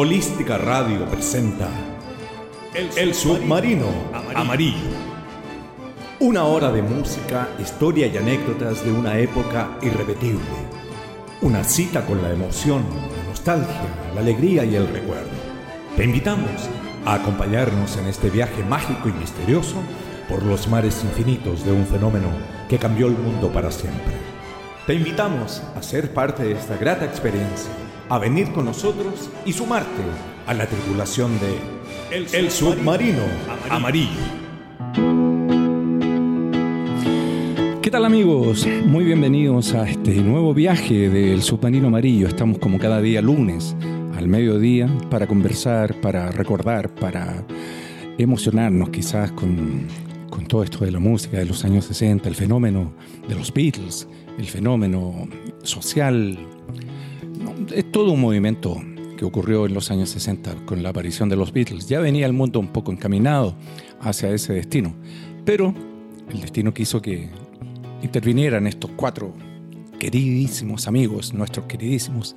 Holística Radio presenta El, Submarino Amarillo. Una hora de música, historia y anécdotas de una época irrepetible. Una cita con la emoción, la nostalgia, la alegría y el recuerdo. Te invitamos a acompañarnos en este viaje mágico y misterioso por los mares infinitos de un fenómeno que cambió el mundo para siempre. Te invitamos a ser parte de esta grata experiencia a venir con nosotros y sumarte a la tripulación de El, Submarino, Amarillo. ¿Qué tal amigos? Muy bienvenidos a este nuevo viaje del Submarino Amarillo. Estamos como cada día lunes al mediodía para conversar, para recordar, para emocionarnos quizás con, con todo esto de la música de los años 60, el fenómeno de los Beatles, el fenómeno social, es todo un movimiento que ocurrió en los años 60 con la aparición de los Beatles. Ya venía el mundo un poco encaminado hacia ese destino, pero el destino quiso que intervinieran estos cuatro queridísimos amigos, nuestros queridísimos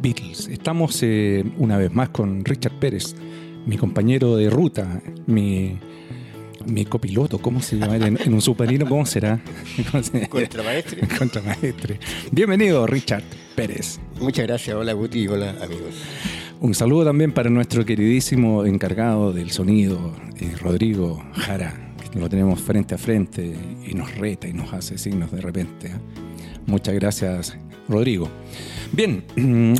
Beatles. Estamos eh, una vez más con Richard Pérez, mi compañero de ruta, mi mi copiloto, ¿cómo se llama en, un submarino? ¿Cómo será? Contramaestre. Contramaestre. Bienvenido, Richard Pérez. Muchas gracias. Hola, Guti. Hola, amigos. Un saludo también para nuestro queridísimo encargado del sonido, eh, Rodrigo Jara, que lo tenemos frente a frente y nos reta y nos hace signos de repente. ¿eh? Muchas gracias, Rodrigo. Bien,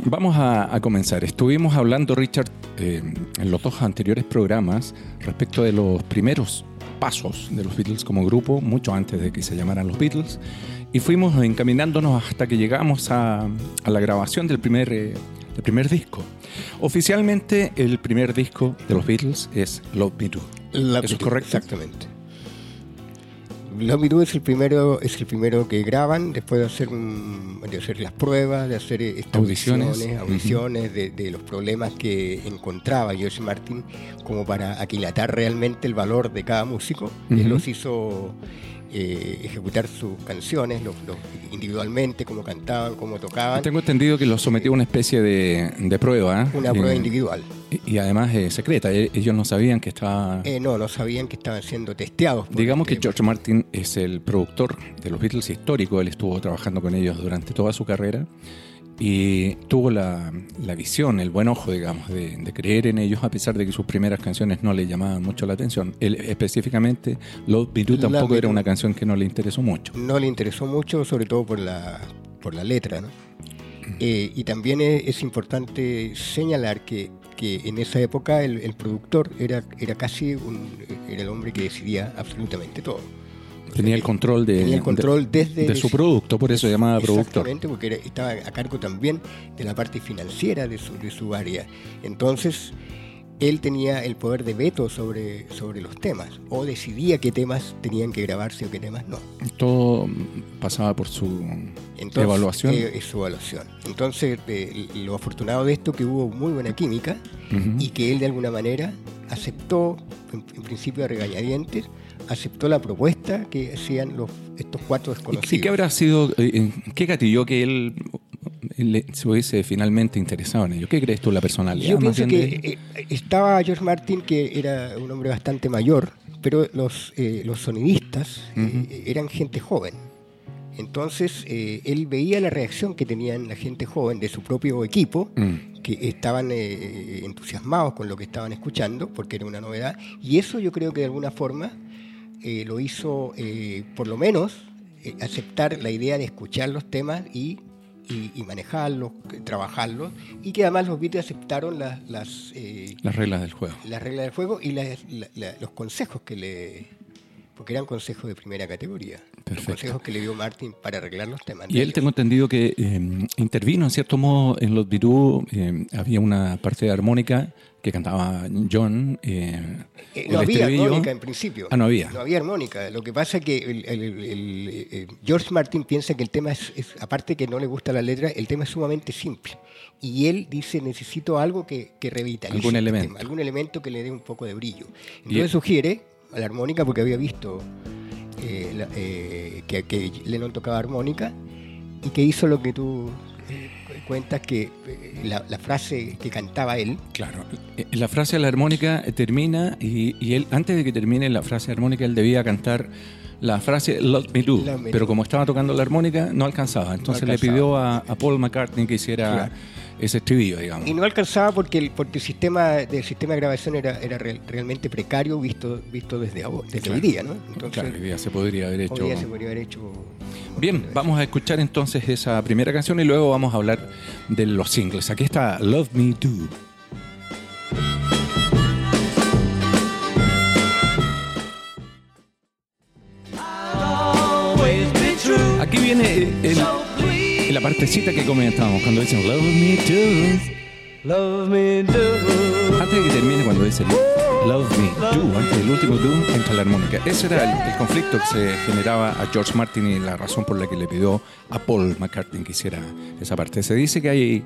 vamos a, comenzar. Estuvimos hablando, Richard, eh, en los dos anteriores programas respecto de los primeros pasos de los Beatles como grupo, mucho antes de que se llamaran los Beatles, y fuimos encaminándonos hasta que llegamos a, la grabación del primer, eh, del primer disco. Oficialmente, el primer disco de los Beatles es Love Me Do. ¿Eso es correcto? Exactamente. Love Me Do es el primero, es el primero que graban después de hacer, de hacer las pruebas, de hacer audiciones, audiciones de, los problemas que encontraba George Martin como para aquilatar realmente el valor de cada músico. Él los hizo eh, ejecutar sus canciones individualmente, cómo cantaban, cómo tocaban. Tengo entendido que los sometió a una especie de, prueba. ¿eh? Una prueba individual. Y, además secreta, e, ellos no sabían que estaba... Eh, no, no sabían que estaban siendo testeados. Digamos que George Martin es el productor de los Beatles histórico, él estuvo trabajando con ellos durante toda su carrera y tuvo la, visión, el buen ojo, digamos, de, creer en ellos, a pesar de que sus primeras canciones no le llamaban mucho la atención. Él, específicamente, Love Me tampoco era una canción que no le interesó mucho. No le interesó mucho, sobre todo por la, por la letra, ¿no? Eh, y también es, importante señalar que, que, en esa época el, el productor era, era casi un, era el hombre que decidía absolutamente todo. Tenía el control de, el control desde de su producto, por eso se llamaba productor. Exactamente, porque estaba a cargo también de la parte financiera de su, de su área. Entonces, él tenía el poder de veto sobre, sobre los temas, o decidía qué temas tenían que grabarse o qué temas no. Todo pasaba por su evaluación. Eh, su evaluación. Entonces, eh, lo afortunado de esto que hubo muy buena química y que él de alguna manera aceptó, en, en principio a regañadientes, aceptó la propuesta que hacían los, estos cuatro desconocidos. ¿Y qué habrá sido, eh, qué gatilló que él, se hubiese finalmente interesado en ello? ¿Qué crees tú la personalidad? Yo pienso que eh, estaba George Martin, que era un hombre bastante mayor, pero los, eh, los sonidistas eran gente joven. Entonces él veía la reacción que tenían la gente joven de su propio equipo, mm. que estaban entusiasmados con lo que estaban escuchando, porque era una novedad, y eso yo creo que de alguna forma eh, lo hizo, eh, por lo menos, eh, aceptar la idea de escuchar los temas y, y, manejarlos, trabajarlos, y que además los Beatles aceptaron las, las, las reglas del juego. Las reglas del juego y los consejos que le, porque eran consejos de primera categoría. Los consejos que le dio Martin para arreglar los temas. Y él tengo entendido que intervino en cierto modo en los Virú, había una parte de armónica que cantaba John. Eh, eh, no había armónica en principio. Ah, no había. No había armónica. Lo que pasa es que el, eh, George Martin piensa que el tema es, aparte que no le gusta la letra, el tema es sumamente simple. Y él dice, necesito algo que, que revitalice. Algún elemento. algún elemento que le dé un poco de brillo. Entonces sugiere a la armónica, porque había visto que, que Lennon tocaba armónica, y que hizo lo que tú cuentas que eh, la, la frase que cantaba él, Claro, eh, la frase de la armónica termina y, y él, antes de que termine la frase armónica, él debía cantar la frase Love Me Do, Love Me pero Do. como estaba tocando la armónica no alcanzaba, entonces le alcanzaba. pidió a, a Paul McCartney que hiciera Claro. Ese estribillo, digamos. y no alcanzaba porque el, porque el sistema de sistema de grabación era, era real- realmente precario visto visto desde, desde Claro. hoy día, ¿no? Entonces, Claro, hoy día se podría haber hecho... hoy día se podría haber hecho. Bien, vamos a escuchar entonces esa primera canción y luego vamos a hablar de los singles. Aquí está Love Me Do. Aquí viene el- la partecita que comentábamos cuando dicen Love Me Do. Love me do. Antes de que termine cuando dice Love Me Do, antes del último Do entra la armónica. Ese era el, el conflicto que se generaba a George Martin y la razón por la que le pidió a Paul McCartney que hiciera esa parte. Se dice que hay,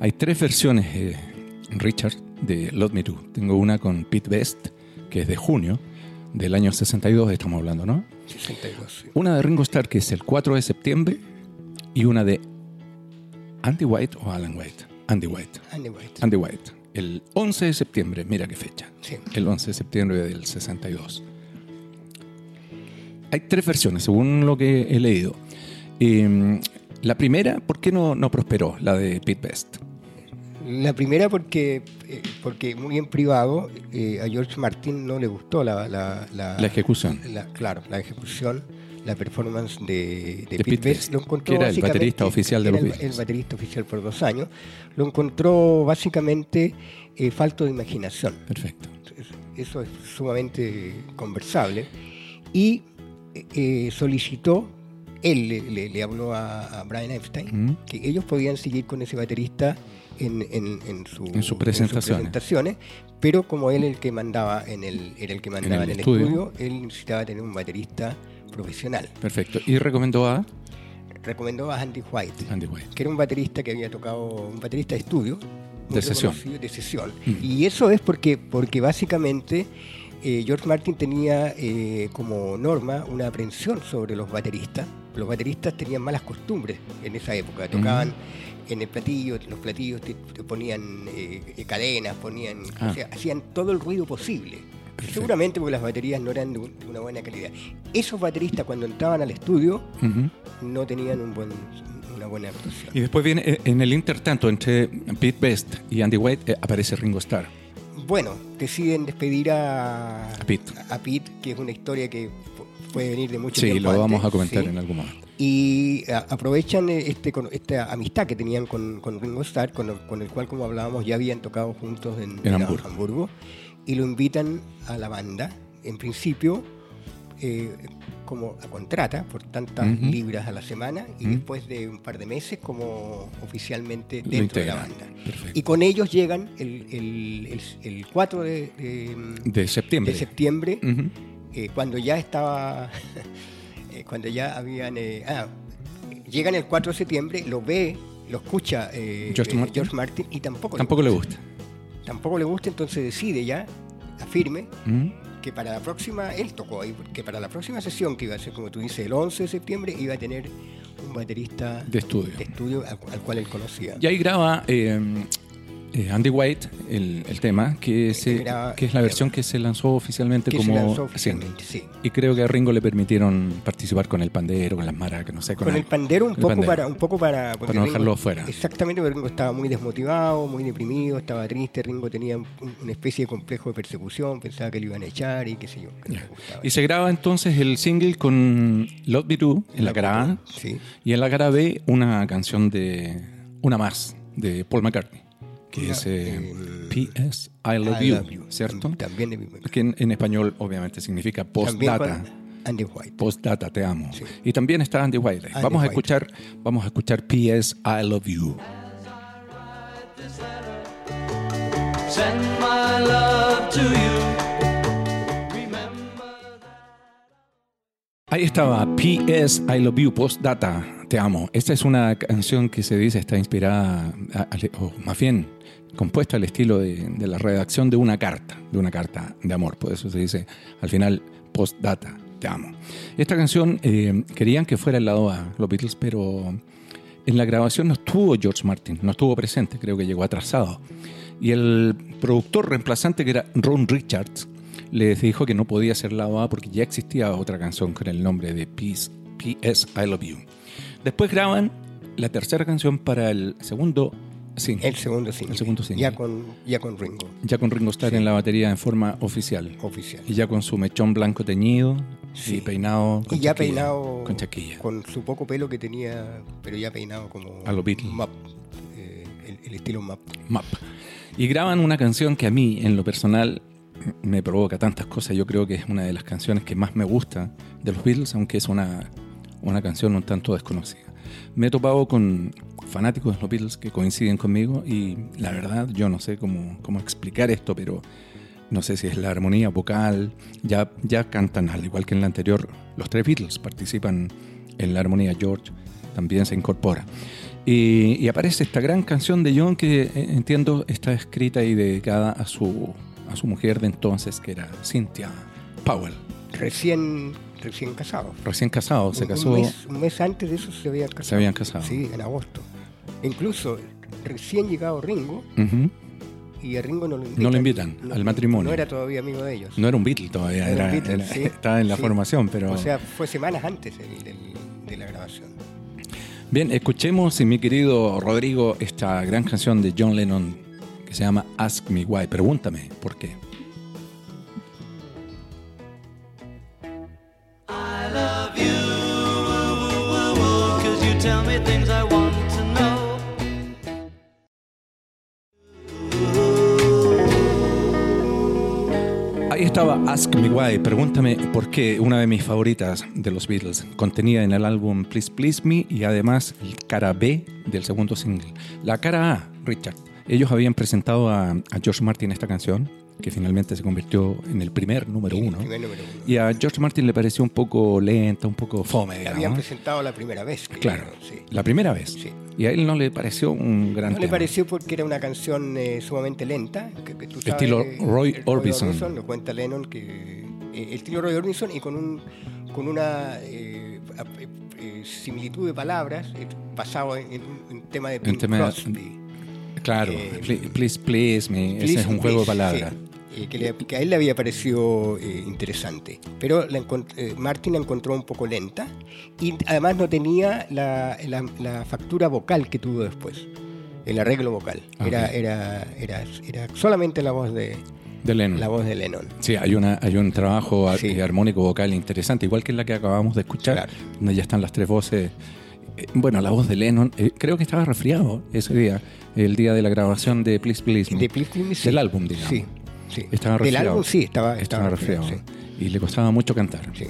hay tres versiones, eh, Richard, de Love Me Do. Tengo una con Pete Best, que es de junio del año 62, estamos hablando, ¿no? 62. sí. Una de Ringo Starr, que es el 4 de septiembre, y una de Andy White o Alan White. Andy White. Andy White. Andy White. El 11 de septiembre, mira qué fecha. Sí. El 11 de septiembre del 62. Hay tres versiones, según lo que he leído. Eh, la primera, ¿por qué no, no prosperó? La de Pete Best. La primera porque, eh, porque muy en privado eh, a George Martin no le gustó la, la, la- La ejecución. la- claro, la ejecución, la performance de, de De Pete Best. Lo encontró que era el baterista oficial de los el- Beatles. El baterista oficial por dos años. Lo encontró básicamente eh, falto de imaginación. Perfecto. Eso es sumamente conversable. Y eh, solicitó, él le, le- le habló a, a Brian Epstein, Mm. que ellos podían seguir con ese baterista en, en- en su- En sus presentaciones. presentaciones, pero como él el que mandaba en el, era el que mandaba el en el, estudio. estudio. él necesitaba tener un baterista profesional. Perfecto. Y recomendó a Recomendó a Andy White, Andy White. que era un baterista que había tocado, un baterista de estudio. De sesión. De sesión. Mm. Y eso es porque, porque básicamente eh, George Martin tenía eh, como norma una aprensión sobre los bateristas. Los bateristas tenían malas costumbres en esa época. Tocaban en el platillo, los platillos te, te ponían eh, cadenas, ponían, Ah. o sea, hacían todo el ruido posible. Perfecto. Seguramente porque las baterías no eran de, un- de una buena calidad. Esos bateristas cuando entraban al estudio no tenían un buen, una buena actuación. Y después viene, eh, en el intertanto entre Pete Best y Andy White, eh, aparece Ringo Starr. Bueno, deciden despedir a, A Pete. a Pete, que es una historia que pu- puede venir de mucho Sí, tiempo lo vamos antes, a comentar ¿sí? en algún momento. Y a- aprovechan eh, este, esta amistad que tenían con, con Ringo Starr, con el, con el cual, como hablábamos, ya habían tocado juntos en, En en Hamburgo. Y lo invitan a la banda, en principio, eh, como a contrata por tantas libras a la semana, y después de un par de meses como oficialmente dentro de la banda. Perfecto. Y con ellos llegan el, el, el- el 4 de, de- De septiembre. de septiembre, eh, cuando ya estaba, eh, cuando ya habían, eh, ah, llegan el 4 de septiembre, lo ve, lo escucha eh, George Martin. Martin y tampoco, Tampoco le gusta. Tampoco le gusta, entonces decide ya, afirme, ¿Mm? que para la próxima, él tocó ahí, que para la próxima sesión, que iba a ser como tú dices, el 11 de septiembre, iba a tener un baterista De estudio. de estudio al, al cual él conocía. Y ahí graba eh, eh, Andy White el, el tema, que, se- que es la versión que se lanzó oficialmente que se como lanzó single. oficialmente, sí. Y creo que a Ringo le permitieron participar con el pandero, con las maracas, no sé. con el algo. pandero un El poco pandero. para un poco para Para no dejarlo fuera. exactamente porque Ringo estaba muy desmotivado muy deprimido estaba triste Ringo tenía un- una especie de complejo de persecución pensaba que le iban a echar y qué sé yo. Y se graba entonces el single con Love Me Do en la cara A sí y en la cara B una canción de una más de Paul McCartney, que es eh, eh, P.S. I Love, I you, Love You. ¿cierto? también Que en, en español obviamente significa postdata. Andy White Postdata, te amo. Sí. Y también está Andy White. Andy vamos a escuchar, vamos a escuchar P.S. I Love You. Send my love to you. Ahí estaba P.S. I Love You, Postdata, te amo. Esta es una canción que se dice está inspirada, o más bien compuesta al estilo de, la redacción de una carta, de una carta de amor. Por eso se dice al final Postdata, te amo. Esta canción eh, querían que fuera el lado A, los Beatles, pero En la grabación no estuvo George Martin, no estuvo presente, creo que llegó atrasado. Y el productor reemplazante, que era Ron Richards, les dijo que no podía ser lado A porque ya existía otra canción con el nombre de Peace, P.S. I Love You. Después graban la tercera canción para el segundo single, El segundo single. El segundo single. Ya con, ya con Ringo, ya con Ringo Starr Sí. en la batería en forma oficial. oficial. Y ya con su mechón blanco teñido Sí. y peinado con Y ya chaquilla, peinado con chaquilla. con su poco pelo que tenía, pero ya peinado como A lo Beatles. map, eh, el, el estilo map. Map. Y graban una canción que a mí, en lo personal, me provoca tantas cosas. Yo creo que es una de las canciones que más me gusta de los Beatles, aunque es una, una canción un tanto desconocida. Me he topado con fanáticos de los Beatles que coinciden conmigo y la verdad yo no sé cómo, cómo explicar esto, pero no sé si es la armonía vocal. Ya, ya cantan, al igual que en la anterior, los tres Beatles participan en la armonía. George también se incorpora. Y, aparece esta gran canción de John que eh, entiendo está escrita y dedicada a su, a su mujer de entonces, que era Cynthia Powell. Recién, recién casados. Recién casado, se Un- casó. Un mes, un mes antes de eso se habían casado. Se habían casado. Sí, en agosto. Incluso recién llegado Ringo y a Ringo no lo invitan. No lo invitan al matrimonio. No era todavía amigo de ellos. No era un Beatle todavía, Era era, un Beatle, era- sí, estaba en la sí. formación, pero... O sea, fue semanas antes el- de la grabación. Bien, escuchemos, mi querido Rodrigo, esta gran canción de John Lennon se llama Ask Me Why. Pregúntame, ¿por qué? Ahí estaba Ask Me Why, pregúntame por qué, una de mis favoritas de los Beatles, contenida en el álbum Please Please Me y además el cara B del segundo single. La cara A, Richard. Ellos habían presentado a, a George Martin esta canción, que finalmente se convirtió en el primer número uno. primer número uno. Y a George Martin le pareció un poco lenta, un poco fome, La digamos. habían presentado la primera vez. Claro, Sí. la primera vez. Sí. Y a él no le pareció un gran No le pareció porque era una canción eh, sumamente lenta. Que, que tú sabes, Estilo Roy el Orbison. Lo cuenta Lennon, que eh, el estilo Roy Orbison y con, un, con una eh, eh, eh, similitud de palabras basado en, en un tema de Bing Crosby. Claro, Eh, Pl- please, please, me. ese Please, es un juego de palabras. sí, eh, que, le- que a él le había parecido eh, interesante. Pero la encont- eh, Martin la encontró un poco lenta y además no tenía la, la- la factura vocal que tuvo después, el arreglo vocal. Era, Ok. era, era, era solamente la voz de, De Lennon. la voz de Lennon. Sí, hay, una, hay un trabajo Sí. eh, armónico vocal interesante, igual que la que acabamos de escuchar, Claro. donde ya están las tres voces. Eh, Bueno, la voz de Lennon, eh, creo que estaba resfriado ese día, el día de la grabación de Please Please Me. De Please Please Me, sí. Del álbum, digamos. Sí, sí. Estaba Del resfriado. álbum sí, estaba, Estaba resfriado. sí, Y le costaba mucho cantar. sí.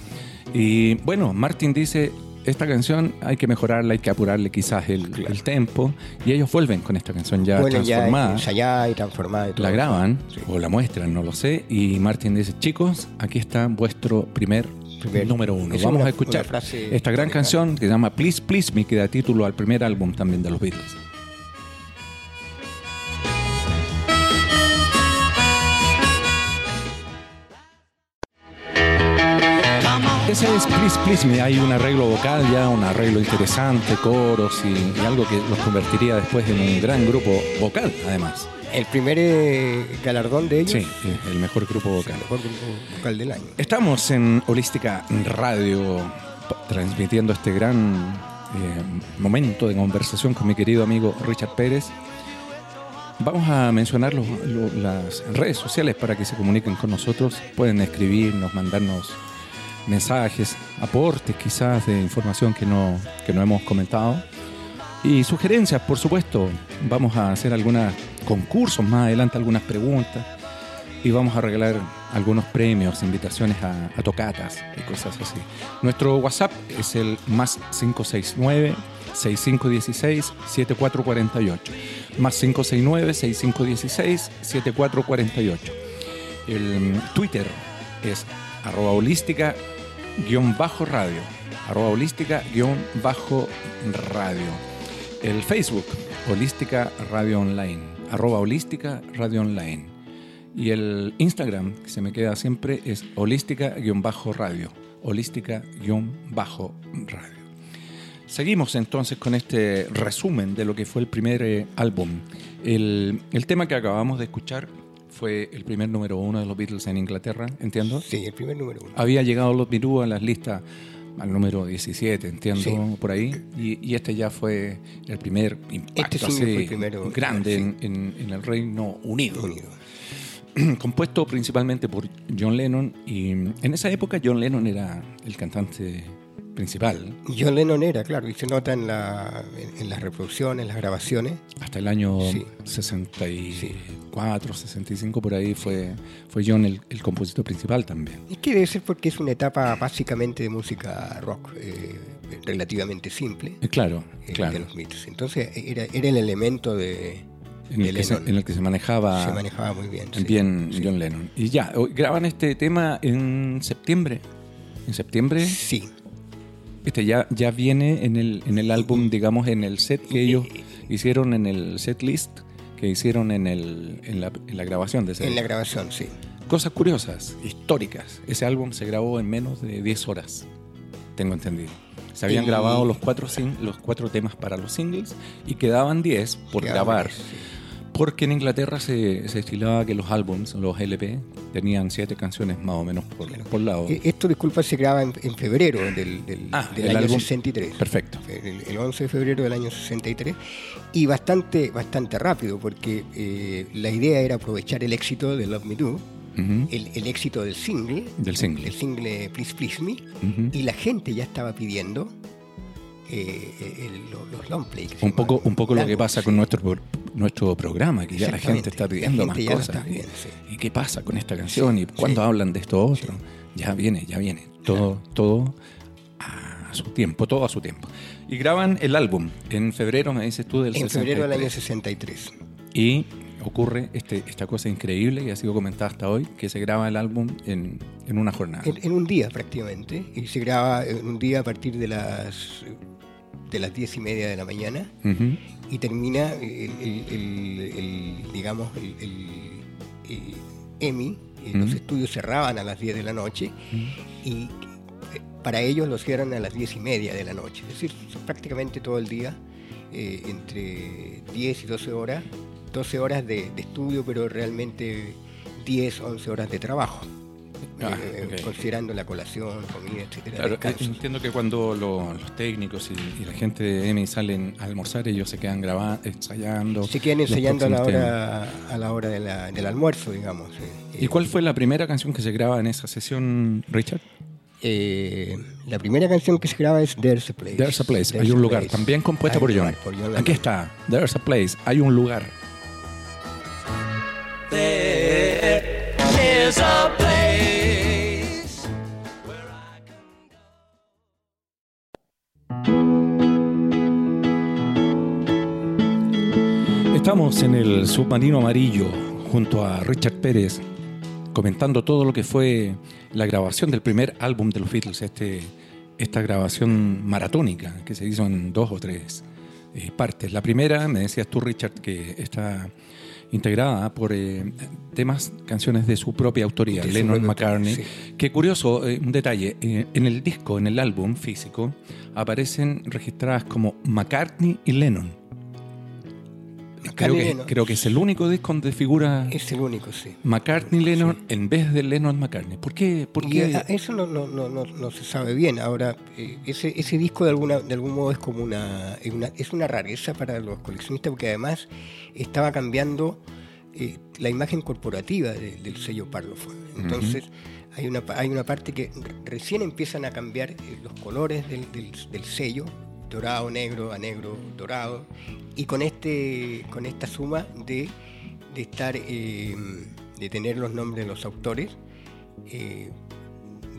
Y bueno, Martin dice, esta canción hay que mejorarla, hay que apurarle quizás el, el tempo. Y ellos vuelven con esta canción ya ya transformada. ensayada y transformada. y todo. la graban Sí. o la muestran, no lo sé. Y Martin dice, chicos, aquí está vuestro primer, Primer- número uno. Vamos una- a escuchar esta gran legal. canción que se llama Please Please Me, que da título al primer álbum también de los Beatles. Ese es Please Please Me. Hay un arreglo vocal ya, un arreglo interesante, coros y, y algo que los convertiría después en un gran grupo vocal, además. El primer eh, galardón de ellos. Sí, el mejor grupo el vocal. mejor grupo vocal del año. Estamos en Holística Radio transmitiendo este gran eh, momento de conversación con mi querido amigo Richard Pérez. Vamos a mencionar los- lo- las redes sociales para que se comuniquen con nosotros. Pueden escribirnos, mandarnos mensajes, aportes quizás de información que no, que no hemos comentado. Y sugerencias, por supuesto. Vamos a hacer algunos concursos más adelante, algunas preguntas. Y vamos a regalar algunos premios, invitaciones a, a tocatas y cosas así. Nuestro WhatsApp es el más 569 6516 7448. Más 569 6516 7448. El Twitter es arroba holística guion bajo radio. Arroba holística guion bajo radio. El Facebook, holística radio online. Arroba holística radio online. Y el Instagram, que se me queda siempre, es holística-radio. Holística-radio. Seguimos entonces con este resumen de lo que fue el primer eh, álbum. El, el tema que acabamos de escuchar fue el primer número uno de los Beatles en Inglaterra, entiendo. Sí, el primer número uno. Había llegado los Beatles a las listas al número 17, entiendo, Sí. por ahí. Y, y este ya fue el primer impacto Este así fue el primero, grande sí. en, en- en el Reino Unido. Unido. Compuesto principalmente por John Lennon. Y en esa época John Lennon era el cantante principal. John Lennon era, claro, y se nota en, la, en, en las reproducciones, en las grabaciones. Hasta el año Sí. 64, 65, por ahí fue, fue John el, el compositor principal también. Es que debe ser porque es una etapa básicamente de música rock, eh, relativamente simple, Eh, Claro, eh, claro. de los Beatles. Entonces era, era el elemento de, En el, que se, Lennon. en el que se manejaba, se manejaba muy bien. bien Sí. John Lennon. Y ya, graban este tema en septiembre. En septiembre, Sí, este ya, ya viene en el, en el álbum, digamos, en el set que ellos hicieron en el set list que hicieron en, el, en, la, en la grabación de ese en la grabación, sí. Cosas curiosas, históricas. Ese álbum se grabó en menos de 10 horas, tengo entendido. Se habían Y- grabado los cuatro, los cuatro temas para los singles y quedaban 10 por Quedaba grabar. sí. Porque en Inglaterra se, se estilaba que los álbums, los LP, tenían siete canciones más o menos por, por lado. Eh, Esto, disculpa, se graba en, en febrero del, del, Ah, del el año álbum- 63. Perfecto. El, el 11 de febrero del año 63. Y bastante, bastante rápido, porque eh, la idea era aprovechar el éxito de Love Me Do, el, el éxito del single, Del single. el single Please Please Me, y la gente ya estaba pidiendo eh, el- los long play. Un poco, un poco lo que pasa sí. con nuestro, nuestro programa, que ya la gente está pidiendo más cosas. pidiendo. ¿Y qué pasa con esta canción? ¿Y cuándo Sí. hablan de esto otro? Ya viene, ya viene. Todo, todo a su tiempo, todo a su tiempo. Y graban el álbum en febrero, me dices tú, del En febrero del año 63. 63. Y ocurre este, esta cosa increíble que ha sido comentada hasta hoy, que se graba el álbum en, en una jornada. En, en un día prácticamente. Y se graba en un día a partir de las de las diez y media de la mañana Ujú. y termina el, el- el- el, digamos el, el- el EMI. y Los Ujú. estudios cerraban a las 10 de la noche y eh, para ellos los cierran a las diez y media de la noche. Es decir, prácticamente todo el día, eh, entre 10 y 12 horas, 12 horas de, de estudio, pero realmente 10, 11 horas de trabajo. Ah, eh, ok. considerando la colación, comida, etcétera, Claro, descanso. eh, entiendo que cuando lo- los técnicos y, y la gente de EMI salen a almorzar, ellos se quedan grabando, ensayando. Se quedan ensayando a la hora, a la hora de la- del almuerzo, digamos. eh. ¿Y cuál fue la primera canción que se graba en esa sesión, Richard? Eh, la primera canción que se graba es There's a Place. There's a Place, There's hay un lugar, Place. también compuesta por John. por John Aquí está, There's a Place, hay un lugar. There is a Estamos en el submarino amarillo junto a Richard Pérez comentando todo lo que fue la grabación del primer álbum de los Beatles, este, esta grabación maratónica que se hizo en dos o tres eh, partes. La primera, me decías tú Richard, que está integrada por eh, temas, canciones de su propia autoría, De Lennon McCartney. Qué curioso, eh, un detalle, eh, en el disco, en el álbum físico, aparecen registradas como McCartney y Lennon. Creo que, creo que es el único disco donde figura Es el único, sí. McCartney Lennon en vez de Lennon McCartney. ¿Por qué? ¿Por qué? eso no, no, no, no, se sabe bien. Ahora, eh, ese, ese disco de, alguna, de algún modo es como una, es una, es una rareza para los coleccionistas porque además estaba cambiando eh, la imagen corporativa de- del sello Parlophone. Entonces, hay, una, hay una parte que re- recién empiezan a cambiar eh, los colores del, del- del sello, dorado, negro, a negro, dorado, y con, este, con esta suma de, de estar, eh, de tener los nombres de los autores, eh,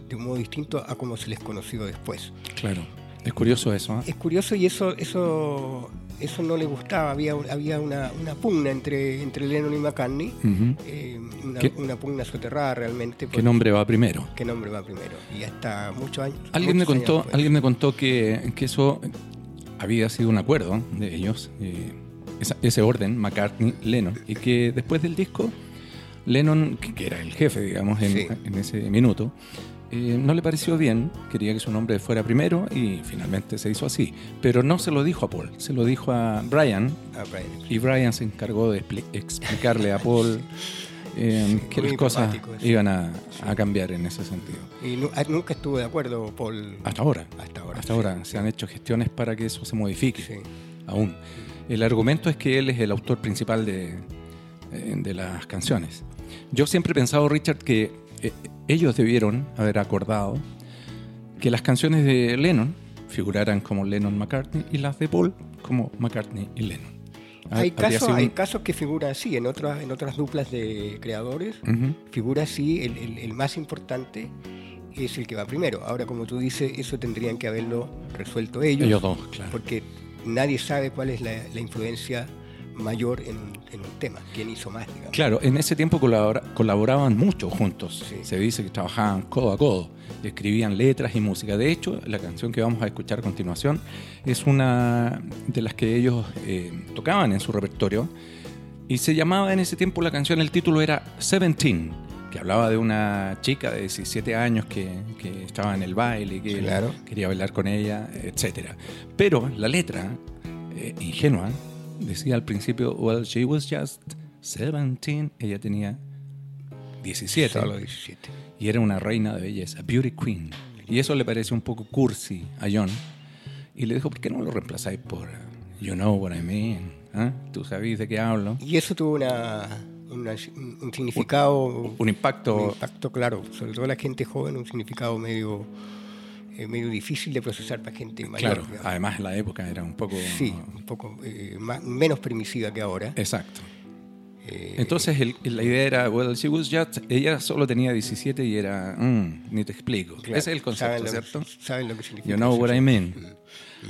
de un modo distinto a como se les conoció después. Claro, es curioso eso. ¿eh? Es curioso y eso eso eso no le gustaba, había, había una, una pugna entre, entre Lennon y McCartney, Ujú. eh, una, ¿Qué? una pugna soterrada realmente. ¿Qué nombre va primero? ¿Qué nombre va primero? Y hasta muchos años. Alguien me muchos contó, alguien me contó que, que eso había sido un acuerdo de ellos, eh, esa- ese orden, McCartney, Lennon, y que después del disco, Lennon, que, que era el jefe, digamos, en, Sí. en ese minuto, eh, no le pareció bien, quería que su nombre fuera primero y finalmente se hizo así. Pero no se lo dijo a Paul, se lo dijo a Brian Brian. y Brian se encargó de expli- explicarle a Paul eh, que muy las cosas iban a, a cambiar en ese sentido. Y ah, nunca estuvo de acuerdo, Paul. Hasta ahora. Hasta ahora. Hasta ahora se han hecho gestiones para que eso se modifique. Sí. Aún. El argumento es que él es el autor principal de, eh, de las canciones. Yo siempre he pensado, Richard, que eh, ellos debieron haber acordado que las canciones de Lennon figuraran como Lennon-McCartney y las de Paul como McCartney y Lennon. Hay casos, hay casos que figuran así, en otras, en otras duplas de creadores, figura así, el, el- el más importante es el que va primero. Ahora, como tú dices, eso tendrían que haberlo resuelto ellos, Ellos dos, claro. porque nadie sabe cuál es la, la influencia mayor en, un- en un tema, quién hizo más, digamos. Claro, en ese tiempo colabora- colaboraban mucho juntos. Sí. Se dice que trabajaban codo a codo, escribían letras y música. De hecho, la canción que vamos a escuchar a continuación es una de las que ellos eh, tocaban en su repertorio y se llamaba en ese tiempo la canción, el título era Seventeen, que hablaba de una chica de 17 años que, que estaba en el baile, que él Claro. quería bailar con ella, etc. Pero la letra, eh, ingenua, decía al principio, well, she was just 17, ella tenía 17 Solo 17. y era una reina de belleza, beauty queen. Y eso le pareció un poco cursi a John. Y le dijo, ¿por qué no lo reemplazáis por uh, You Know What I Mean? ¿Ah? ¿Tú sabes de qué hablo? Y eso tuvo una, una- un un significado, Un impacto... un impacto claro, sobre todo la gente joven, un significado medio, eh, medio difícil de procesar para gente mayor. Claro, digamos. además la época era un poco... Sí, un poco eh, más- menos permisiva que ahora. Exacto. Eh, Entonces el- la idea era, well, she was just, ella solo tenía 17 y era, mm, ni te explico. claro, Ese es el concepto, saben lo ¿cierto? saben lo que significa. You know what. I mean.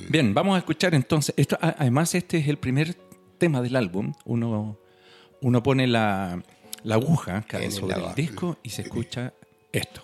Bien, vamos a escuchar entonces. Esto, además, este es el primer tema del álbum. Uno, uno pone la, la aguja el sobre el disco y se escucha esto.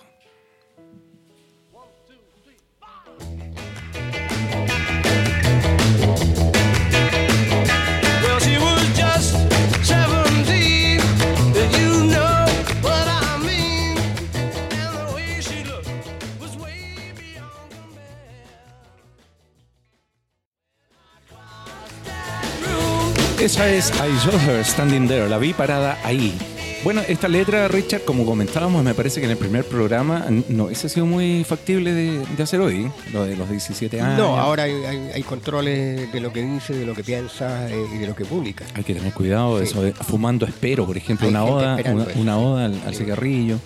Esa es I Saw Her Standing There. La vi parada ahí. Bueno, esta letra, Richard, como comentábamos, me parece que en el primer programa no hubiese sido muy factible de, de hacer hoy, lo de los 17 años. No, ahora hay, hay- hay controles de lo que dice, de lo que piensa eh, y de lo que publica. Hay que tener cuidado de Sí. eso, de fumando espero, por ejemplo, Hay una oda, una, una oda al, al cigarrillo.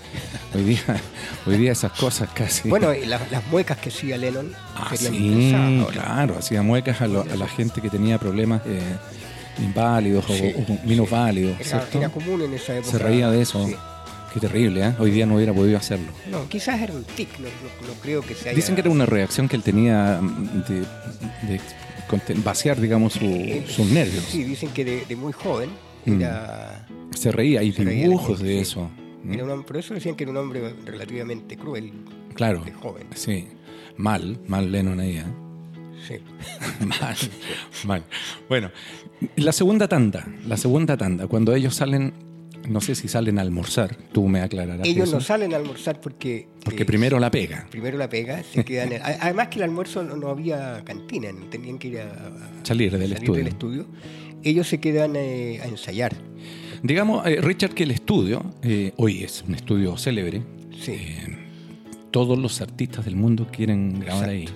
Hoy día, hoy día esas cosas casi. Bueno, y las, muecas que hacía Lennon Ah, serían sí, ahora. claro, hacía muecas a, lo- a la gente que tenía problemas eh, inválidos o- Sí, o, minusválidos, Era, ¿cierto? era común en esa época. Se reía de eso. Sí. Qué terrible, ¿eh? Hoy día no hubiera podido hacerlo. No, quizás era un tic, no, no- no creo que se haya... Dicen que era una reacción que él tenía mm, de, de vaciar, digamos, su- Eh, sus nervios. Sí, dicen que de, de muy joven Mm. era... Se reía, hay Se reía de dibujos gente, de sí. eso. ¿Mm? era un por eso decían que era un hombre relativamente cruel, Claro, de joven. sí. Mal, mal Lennon ahí, ¿eh? Sí. mal, mal. Bueno, la segunda tanda, la segunda tanda, cuando ellos salen, no sé si salen a almorzar, tú me aclararás Ellos eso, no salen a almorzar porque... porque eh, primero la pega, Primero la pega, se quedan... Además que el almuerzo no, no había cantina, no tenían que ir a, a- salir del salir estudio. del estudio. Ellos se quedan eh, a ensayar. Digamos, eh, Richard, que el estudio, hoy es un estudio célebre, Sí. todos los artistas del mundo quieren grabar ahí. Sí.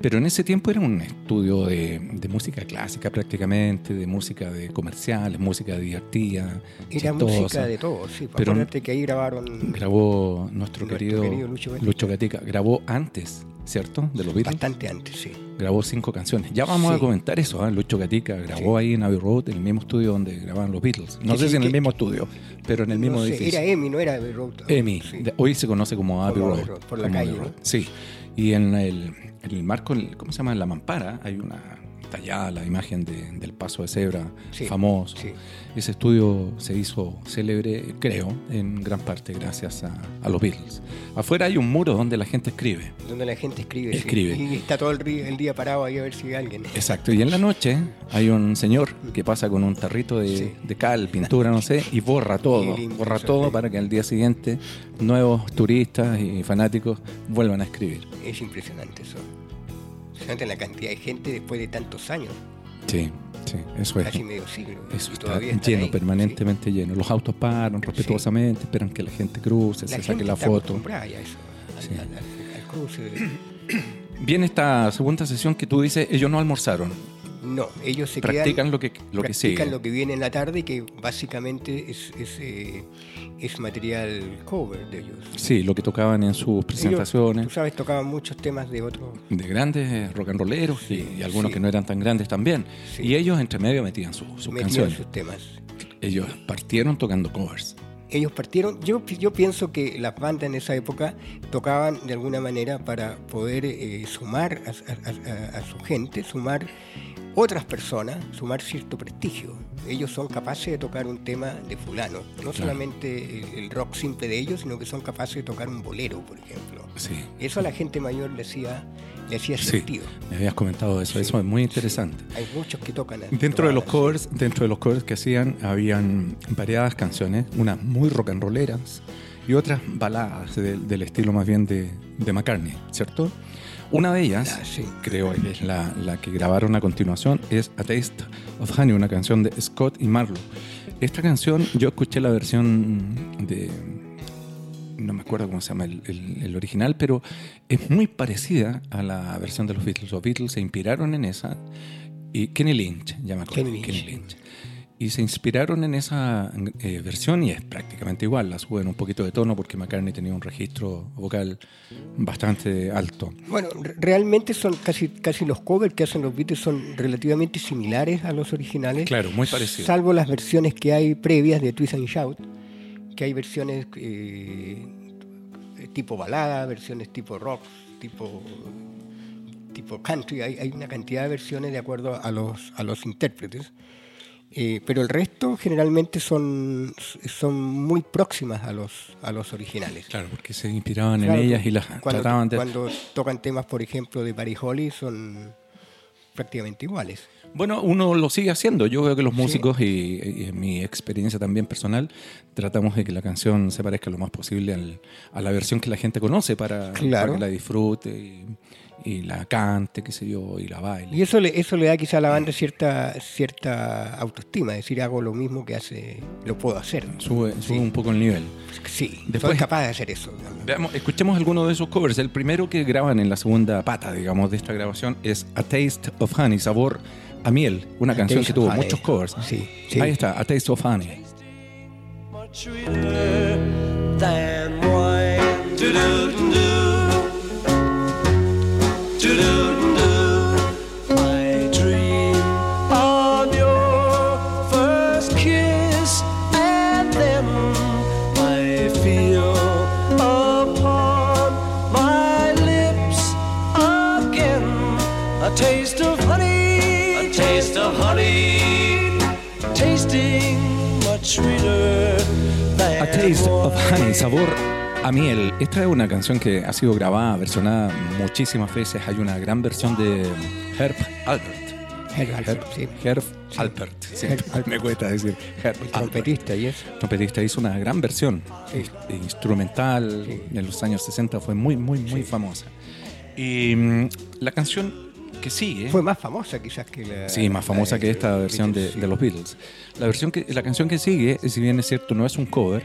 Pero en ese tiempo era un estudio de, de música clásica prácticamente, de música de comerciales, música divertida, Era chistosa. música de todo, sí. Pero- Acuérdate que ahí grabaron Grabó nuestro, Nuestro querido, querido Lucho Gatica. Lucho Gatica. Grabó antes, ¿cierto? De los Beatles. bastante antes, sí. Grabó cinco canciones. Ya vamos Sí. a comentar eso. ¿ah? Lucho Gatica grabó ahí en Abbey Road, en el mismo estudio donde grababan los Beatles. No sé si en el mismo estudio, pero en el mismo No sé, edificio. era Emi, no era Abbey Road. Emi. De- Hoy se conoce como Abbey Road. Road, por la calle. Sí. Y en el, en el marco, ¿cómo se llama? En la mampara hay una está ya la imagen de- del paso de cebra Sí, famoso. sí. Ese estudio se hizo célebre, creo, en gran parte gracias a, a los Beatles. Afuera hay un muro donde la gente escribe. Donde la gente escribe. sí. Escribe. Y está todo el, día parado ahí a ver si hay alguien. Exacto, y en la noche hay un señor que pasa con un tarrito de, de cal, pintura, no sé, y borra todo, borra todo para que al día siguiente nuevos turistas y fanáticos vuelvan a escribir. Es impresionante eso. La cantidad de gente después de tantos años, Sí, sí, eso es. casi medio siglo. Eso está lleno, ahí, permanentemente lleno. Los autos paran respetuosamente, esperan que la gente cruce, se saque la está foto. acostumbrada ya a eso, al, Sí. al- al- al cruce. Viene esta segunda sesión que tú dices, ellos no almorzaron, No, ellos se practican quedan, lo que, lo que sigue. practican lo que viene en la tarde, que básicamente es, es, eh, es material cover de ellos. Sí, lo que tocaban en sus Ellos, presentaciones. tú sabes, tocaban muchos temas de otros. de grandes rock and rolleros y, y algunos sí. que no eran tan grandes también. Sí. Y ellos entre medio metían su- sus metían canciones. sus temas. Ellos partieron tocando covers. Ellos partieron, yo, yo pienso que las bandas en esa época tocaban de alguna manera para poder eh, sumar a, a- a- a su gente, sumar otras personas, sumar cierto prestigio. Ellos son capaces de tocar un tema de fulano, no solamente el, el rock simple de ellos, sino que son capaces de tocar un bolero, por ejemplo. Sí. Eso a la gente mayor le hacía, le hacía Sí, sentido. me habías comentado eso. Eso es muy interesante. Hay muchos que tocan. Dentro de los covers, dentro de los covers que hacían, habían variadas canciones, unas muy rock and rolleras y otras baladas del- del estilo más bien de, de McCartney, ¿cierto? Una de ellas, Ah, sí. creo que es la, la que grabaron a continuación, es A Taste of Honey, una canción de Scott y Marlowe. Esta canción, yo escuché la versión de. No me acuerdo cómo se llama el, el- el original, pero es muy parecida a la versión de los Beatles. Los Beatles se inspiraron en esa. Y Kenny Lynch, ya me acuerdo. Kenny Lynch. Lynch. Y se inspiraron en esa eh, versión y es prácticamente igual. La suben un poquito de tono porque McCartney tenía un registro vocal bastante alto. Bueno, re- realmente son casi, casi los covers que hacen los Beatles son relativamente similares a los originales. Claro, muy parecido. Salvo las versiones que hay previas de Twist and Shout, que hay versiones eh, tipo balada, versiones tipo rock, tipo tipo country. Hay, hay una cantidad de versiones de acuerdo a los, a los intérpretes. Eh, pero el resto generalmente son, son muy próximas a los, a los originales. Claro, porque se inspiraban Claro, en ellas y las cuando, trataban de... cuando tocan temas, por ejemplo, de Buddy Holly, son prácticamente iguales. Bueno, uno lo sigue haciendo. Yo veo que los músicos y, y en mi experiencia también personal tratamos de que la canción se parezca lo más posible al- a la versión que la gente conoce para, Claro. para que la disfrute y, y la cante, qué sé yo, y la baile. Y eso le, eso le da quizá a la banda cierta, cierta autoestima, es decir, hago lo mismo que hace, lo puedo hacer. Sube, sube Sí. un poco el nivel. Sí, Después- soy capaz de hacer eso. Veamos, escuchemos alguno de esos covers. El primero que graban en la segunda pata, digamos, de esta grabación es A Taste of Honey, sabor a miel, una A canción que tuvo muchos covers. Sí, sí. Ahí está, A Taste of Honey. much Honey, sabor a miel. Esta es una canción que ha sido grabada, versionada muchísimas veces. Hay una gran versión de Herb Albert. Herb Alpert, sí. Herb Alpert. sí, Herb Alpert. Me cuesta decir Herb El trompetista y eso. trompetista hizo una gran versión Sí. instrumental en los años 60 fue muy muy muy famosa y mm, la canción que sigue Fue más famosa quizás que la... sí más famosa la que esta versión de, sí. de los Beatles la versión que la canción que sigue si bien es cierto no es un cover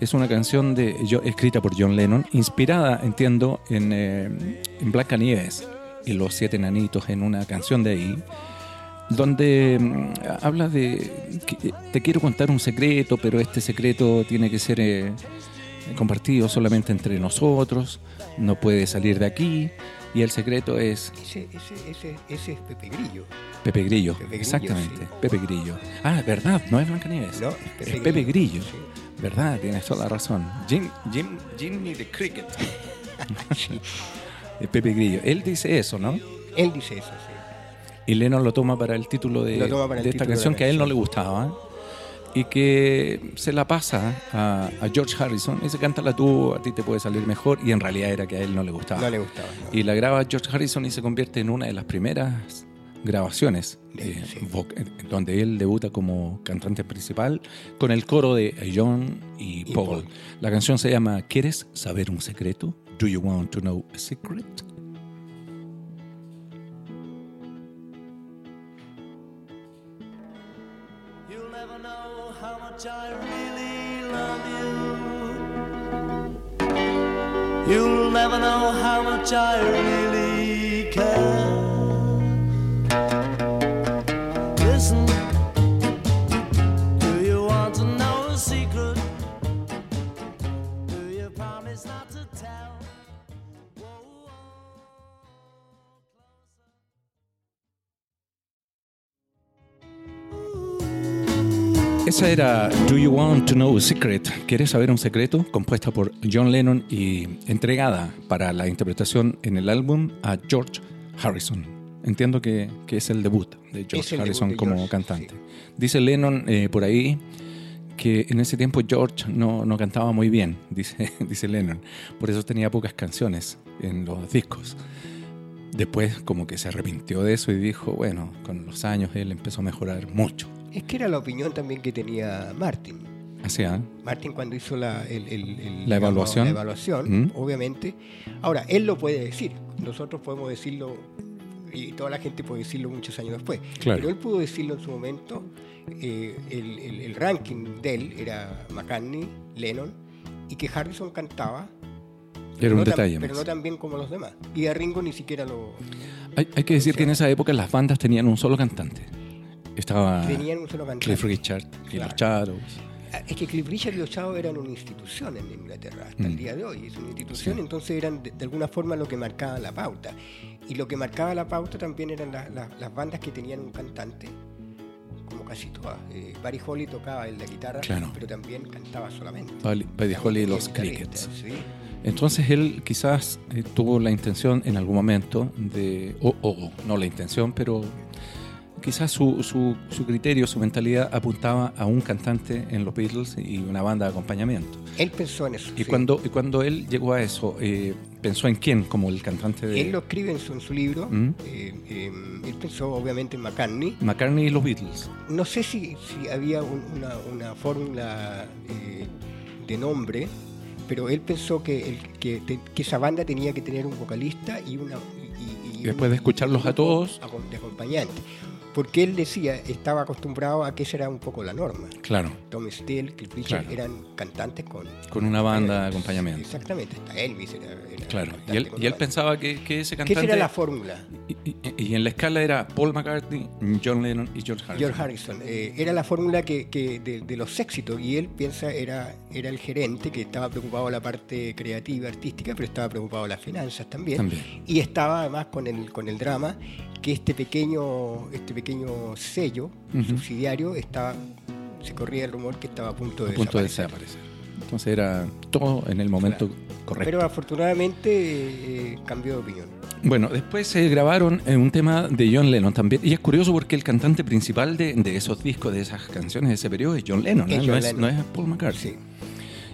es una canción de yo escrita por John Lennon inspirada entiendo en, eh, en Blancanieves y los siete enanitos en una canción de ahí donde mm, habla de que te quiero contar un secreto, pero este secreto tiene que ser eh, compartido solamente entre nosotros, no puede salir de aquí, y el secreto es Ese, ese, ese, ese es Pepe Grillo. Pepe Grillo, Pepe Grillo, exactamente, sí. Pepe Grillo. Ah, verdad, no es Blancanieves, No, es Pepe, Grillo. sí. Verdad, tienes toda la razón. Jim, Jim, Jimmy the Cricket. Es Pepe Grillo. Él dice eso, ¿no? Él dice eso, sí. Y Lennon lo toma para el título de, esta canción que a él no le gustaba. Y que se la pasa a, a George Harrison. Y dice, cántala tú, a ti te puede salir mejor. Y en realidad era que a él no le gustaba. No le gustaba. no. Y la graba George Harrison y se convierte en una de las primeras grabaciones eh, sí. eh, donde él debuta como cantante principal con el coro de John y, Y Paul. Paul. La canción se llama ¿Quieres saber un secreto? Do you want to know a secret? Never know how much I really Esa era Do You Want to Know a Secret? ¿Quieres saber un secreto? Compuesta por John Lennon y entregada para la interpretación en el álbum a George Harrison. Entiendo que, que es el debut de George Harrison de como George, cantante. Dice Lennon eh, por ahí que en ese tiempo George no, no cantaba muy bien, dice, dice Lennon. Por eso tenía pocas canciones en los discos. Después como que se arrepintió de eso y dijo, bueno, con los años él empezó a mejorar mucho. Es que era la opinión también que tenía Martin. Así, ¿ah? Martin cuando hizo la, el- el- el, La evaluación. la evaluación, Mm. obviamente. Ahora, él lo puede decir. Nosotros podemos decirlo y toda la gente puede decirlo muchos años después. Claro. Pero él pudo decirlo en su momento. eh, el, ranking de él era McCartney, Lennon, y que Harrison cantaba. Era un no tan- detalle pero más. no tan bien como los demás. Y a Ringo ni siquiera lo. Hay, hay que decir que en esa época las bandas tenían un solo cantante. Estaba Tenían un solo cantante. Cliff Richard y Claro. los Shadows. Es que Cliff Richard y los Chavos eran una institución en Inglaterra hasta Mm. el día de hoy. Es una institución, Sí. entonces eran de, de alguna forma lo que marcaba la pauta. Y lo que marcaba la pauta también eran la- la- las bandas que tenían un cantante, como casi todas. Eh, Barry Holly tocaba en la guitarra, Claro. pero también cantaba solamente. También Holly y los Crickets. sí. Entonces él quizás eh, tuvo la intención en algún momento de, o o no la intención, pero quizás su, su, su criterio, su mentalidad apuntaba a un cantante en los Beatles y una banda de acompañamiento. Él pensó en eso. Y, sí. cuando, y cuando él llegó a eso, eh, pensó en quién como el cantante de Él lo escribe en su, en su libro. Mm. eh, eh, él pensó obviamente en McCartney. McCartney y los Beatles. No sé si, si había un- una, una fórmula de nombre, pero él pensó que, el- que, que esa banda tenía que tener un vocalista y una y, y- y Después de escucharlos a todos. de acompañantes. Porque él decía, estaba acostumbrado a que esa era un poco la norma. Claro, Tom Steele, Cliff Richard Claro. eran cantantes con... con una banda de eh, acompañamiento. Exactamente, hasta Elvis era... era Claro, y él, y él pensaba que, que ese ¿Qué cantante... será la fórmula? y, y- y en la escala era Paul McCartney, John Lennon y George Harrison. George Harrison. eh, era la fórmula que, que de, de los éxitos y él piensa era, era el gerente que estaba preocupado de la parte creativa, artística, pero estaba preocupado de las finanzas también. También. Y estaba además con el, con el drama que este pequeño, este pequeño sello Ujú. subsidiario estaba, se corría el rumor que estaba a punto de a punto de desaparecer. desaparecer. Entonces era todo en el momento correcto. Pero afortunadamente eh, cambió de opinión. Bueno, después se grabaron eh, un tema de John Lennon también. Y es curioso porque el cantante principal de, de esos discos, de esas canciones de ese periodo, es John Lennon, Es ¿eh? John no, es, Lennon. no es Paul McCartney. Sí.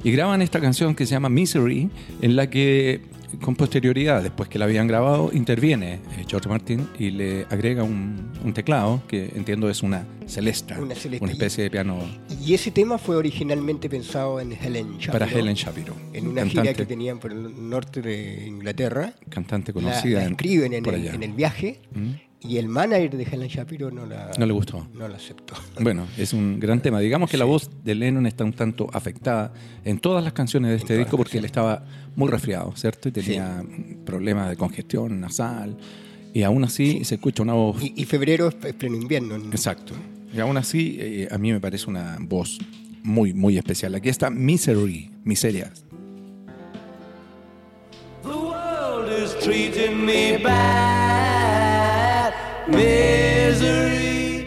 Y graban esta canción que se llama Misery, en la que con posterioridad, después que la habían grabado, interviene eh, George Martin y le agrega un, un teclado, que entiendo es una celesta, Una celesta. una especie de piano Y ese tema fue originalmente pensado en Helen Shapiro. para Helen Shapiro. En una gira cantante, que tenían por el norte de Inglaterra. cantante La, conocida la en- escriben en el, en el viaje ¿Mm? Y el manager de Helen Shapiro no la, No le gustó. no la aceptó. Bueno, es un gran tema. Digamos que la voz de Lennon está un tanto afectada en todas las canciones de este disco porque él estaba muy resfriado, ¿cierto? Y tenía problemas de congestión nasal. Y aún así se escucha una voz. Y, y febrero es, pleno invierno. Exacto. Y aún así, eh, a mí me parece una voz muy, muy especial. Aquí está Misery, Miseria. The world is treating me bad. Misery.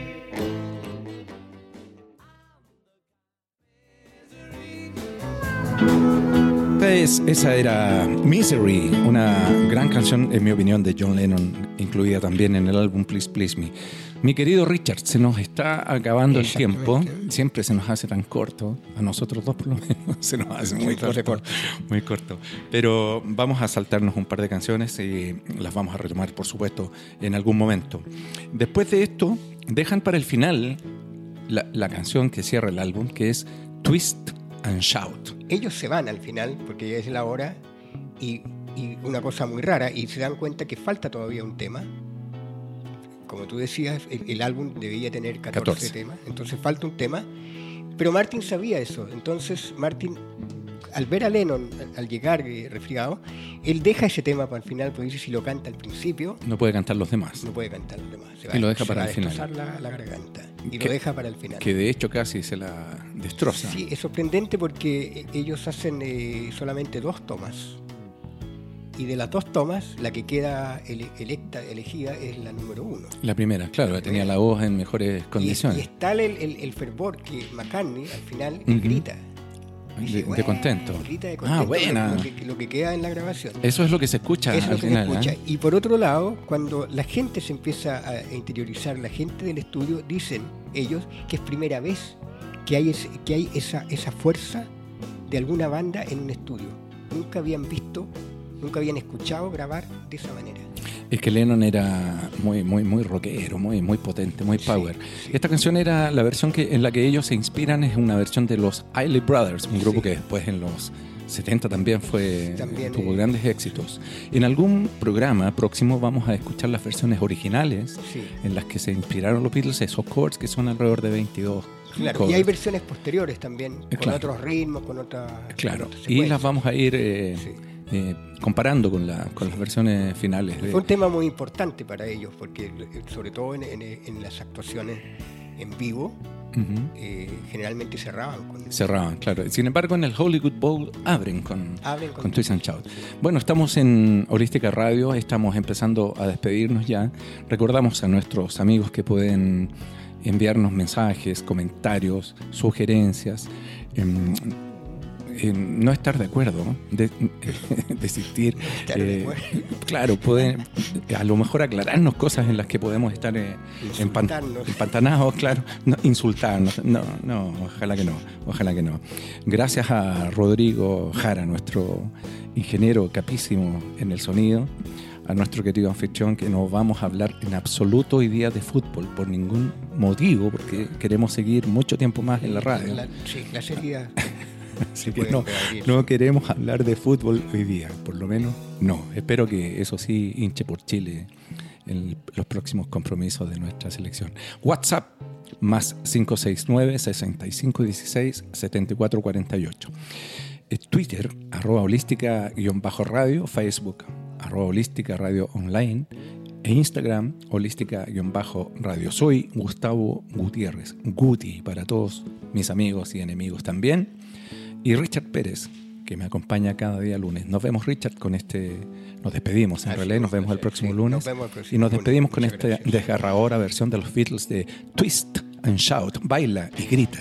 Esa, es, esa era Misery, una gran canción, en mi opinión, de John Lennon, incluida también en el álbum Please Please Me. Mi querido Richard, se nos está acabando el tiempo. Siempre se nos hace tan corto. A nosotros dos, por lo menos, se nos hace muy corto. Muy corto. Pero vamos a saltarnos un par de canciones y las vamos a retomar, por supuesto, en algún momento. Después de esto, dejan para el final la, la canción que cierra el álbum, que es Twist and Shout. Ellos se van al final, porque ya es la hora, y, y una cosa muy rara, y se dan cuenta que falta todavía un tema. Como tú decías, el, el álbum debía tener 14, 14. temas, entonces falta un tema. Pero Martin sabía eso, entonces Martin, al ver a Lennon, al, llegar eh, resfriado, él deja ese tema para el final, porque dice si lo canta al principio, No puede cantar los demás. no puede cantar los demás. Se Y lo deja para va a el final. La, la garganta. Y Que- lo deja para el final. Que de hecho casi se la destroza. Sí, es sorprendente porque eh, ellos hacen eh, solamente dos tomas. Y de las dos tomas, la que queda ele- electa, elegida es la número uno. La primera, claro, tenía la voz en mejores Y, y condiciones. está el, el- el fervor que McCartney al final grita. De- Dice, de "Güey", contento. Grita de Ah, contento. buena. Lo que, lo que queda en la grabación. Eso es lo que se escucha Eso es al lo que se final. escucha. ¿eh? Y por otro lado, cuando la gente se empieza a interiorizar, la gente del estudio, dicen ellos que es primera vez que hay, ese- que hay esa, esa fuerza de alguna banda en un estudio. Nunca habían visto, nunca habían escuchado grabar de esa manera. Es que Lennon era muy, muy, muy rockero, muy, muy potente, muy Sí, power. sí. Esta canción era la versión que, en la que ellos se inspiran, es una versión de los Isley Brothers, un grupo Sí. que después en los 70 también fue También, tuvo eh, grandes éxitos. En algún programa próximo vamos a escuchar las versiones originales Sí. en las que se inspiraron los Beatles, esos chords que son alrededor de 22. Claro, covers. y hay versiones posteriores también, Eh, con claro. otros ritmos, con otra. Claro, con otras y las vamos a ir eh, Sí. Eh, comparando con, la, con las versiones finales. de- Fue un tema muy importante para ellos, porque eh, sobre todo en, en- en las actuaciones en vivo, Ujú. eh, generalmente cerraban con Cerraban, claro. Sin embargo, en el Hollywood Bowl abren con, Abren con con Twist and Shout. Bueno, estamos en Holística Radio, estamos empezando a despedirnos ya. Recordamos a nuestros amigos que pueden enviarnos mensajes, comentarios, sugerencias. em, em, no estar de acuerdo, de, desistir. de eh, acuerdo. claro, pueden a lo mejor aclararnos cosas en las que podemos estar eh, empan- empantanados, claro, no, insultarnos. No, no, ojalá que no, ojalá que no. Gracias a Rodrigo Jara, nuestro ingeniero capísimo en el sonido, a nuestro querido anfitrión, que no vamos a hablar en absoluto hoy día de fútbol por ningún motivo, porque queremos seguir mucho tiempo más en la radio. La- sí, la seriedad. Así que pueden no, pedir. no queremos hablar de fútbol hoy día, por lo menos no. Espero que eso sí hinche por Chile en los próximos compromisos de nuestra selección. WhatsApp más 569-6516-7448. Eh, Twitter, arroba holística-radio, Facebook, arroba holística radio online e Instagram, holística-radio. Soy Gustavo Gutiérrez, Guti para todos mis amigos y enemigos también. Y Richard Pérez, que me acompaña cada día lunes. Nos vemos, Richard, con este. Nos despedimos, en realidad, nos vemos el próximo lunes. nos vemos el próximo y nos despedimos con esta desgarradora versión de los Beatles de Twist and Shout. Baila y grita.